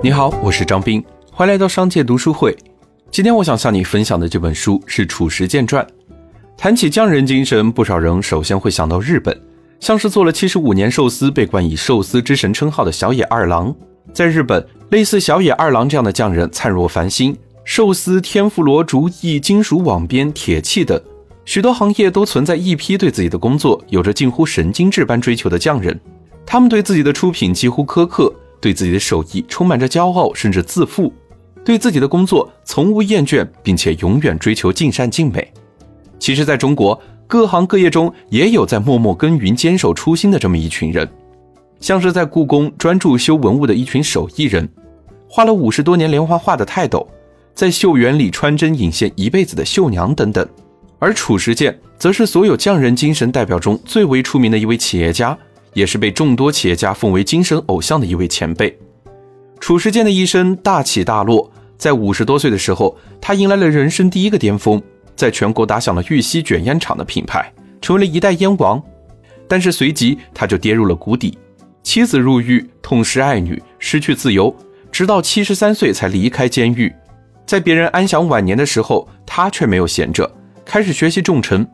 你好，我是张斌，欢迎来到商界读书会。今天我想向你分享的这本书是《褚时健传》。谈起匠人精神，不少人首先会想到日本，像是做了七十五年寿司，被冠以寿司之神称号的小野二郎。在日本，类似小野二郎这样的匠人灿若繁星，寿司、天妇罗、竹艺、金属网边、铁器等。许多行业都存在一批对自己的工作有着近乎神经质般追求的匠人，他们对自己的出品几乎苛刻，对自己的手艺充满着骄傲甚至自负，对自己的工作从无厌倦，并且永远追求尽善尽美。其实，在中国各行各业中，也有在默默耕耘、坚守初心的这么一群人，像是在故宫专注修文物的一群手艺人，画了五十多年连环画的泰斗，在绣园里穿针引线一辈子的绣娘等等。而褚时健则是所有匠人精神代表中最为出名的一位企业家，也是被众多企业家奉为精神偶像的一位前辈。褚时健的一生大起大落，在五十多岁的时候，他迎来了人生第一个巅峰，在全国打响了玉溪卷烟厂的品牌，成为了一代烟王。但是随即他就跌入了谷底，妻子入狱，痛失爱女，失去自由，直到七十三岁才离开监狱。在别人安享晚年的时候，他却没有闲着。开始学习重臣，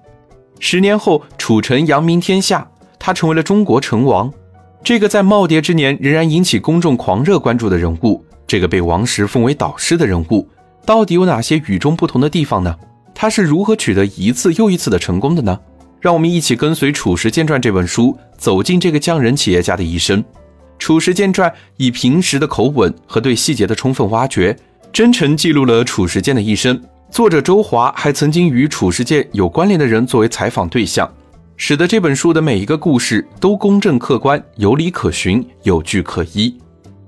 十年后，楚臣扬名天下，他成为了中国成王。这个在耄耋之年仍然引起公众狂热关注的人物，这个被王石奉为导师的人物，到底有哪些与众不同的地方呢？他是如何取得一次又一次的成功的呢？让我们一起跟随《褚时健传》这本书，走进这个匠人企业家的一生。《褚时健传》以平实的口吻和对细节的充分挖掘，真诚记录了褚时健的一生。作者周华还曾经与褚时健有关联的人作为采访对象，使得这本书的每一个故事都公正客观、有理可循、有据可依。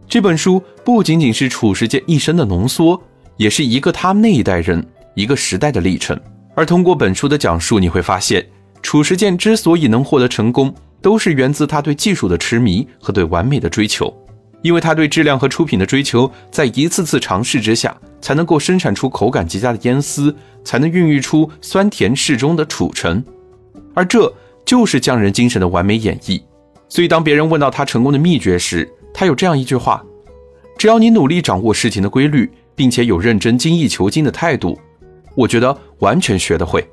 这本书不仅仅是褚时健一生的浓缩，也是一个他们那一代人、一个时代的历程。而通过本书的讲述，你会发现，褚时健之所以能获得成功，都是源自他对技术的痴迷和对完美的追求。因为他对质量和出品的追求，在一次次尝试之下，才能够生产出口感极佳的烟丝，才能孕育出酸甜适中的褚橙，而这就是匠人精神的完美演绎。所以，当别人问到他成功的秘诀时，他有这样一句话：只要你努力掌握事情的规律，并且有认真精益求精的态度，我觉得完全学得会。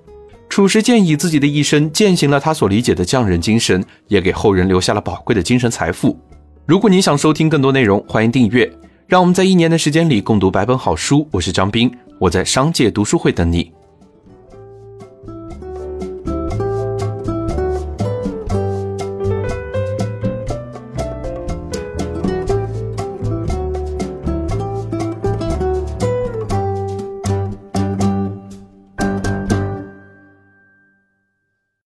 褚时健以自己的一生践行了他所理解的匠人精神，也给后人留下了宝贵的精神财富。如果你想收听更多内容，欢迎订阅。让我们在一年的时间里共读百本好书。我是张斌，我在商界读书会等你。